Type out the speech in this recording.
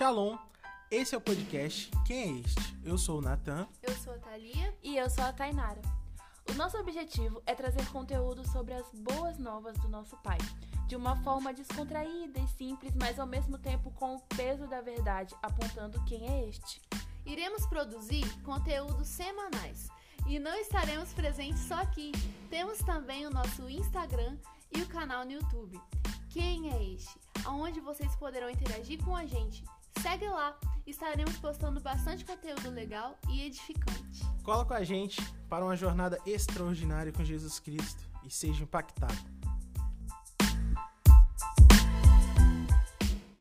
Shalom, esse é o podcast Quem é Este? Eu sou o Natan. Eu sou a Thalia. E eu sou a Tainara. O nosso objetivo é trazer conteúdo sobre as boas novas do nosso Pai, de uma forma descontraída e simples, mas ao mesmo tempo com o peso da verdade, apontando quem é este. Iremos produzir conteúdos semanais e não estaremos presentes só aqui. Temos também o nosso Instagram e o canal no YouTube. Quem é este? Onde vocês poderão interagir com a gente. Segue lá, estaremos postando bastante conteúdo legal e edificante. Cola com a gente para uma jornada extraordinária com Jesus Cristo e seja impactado.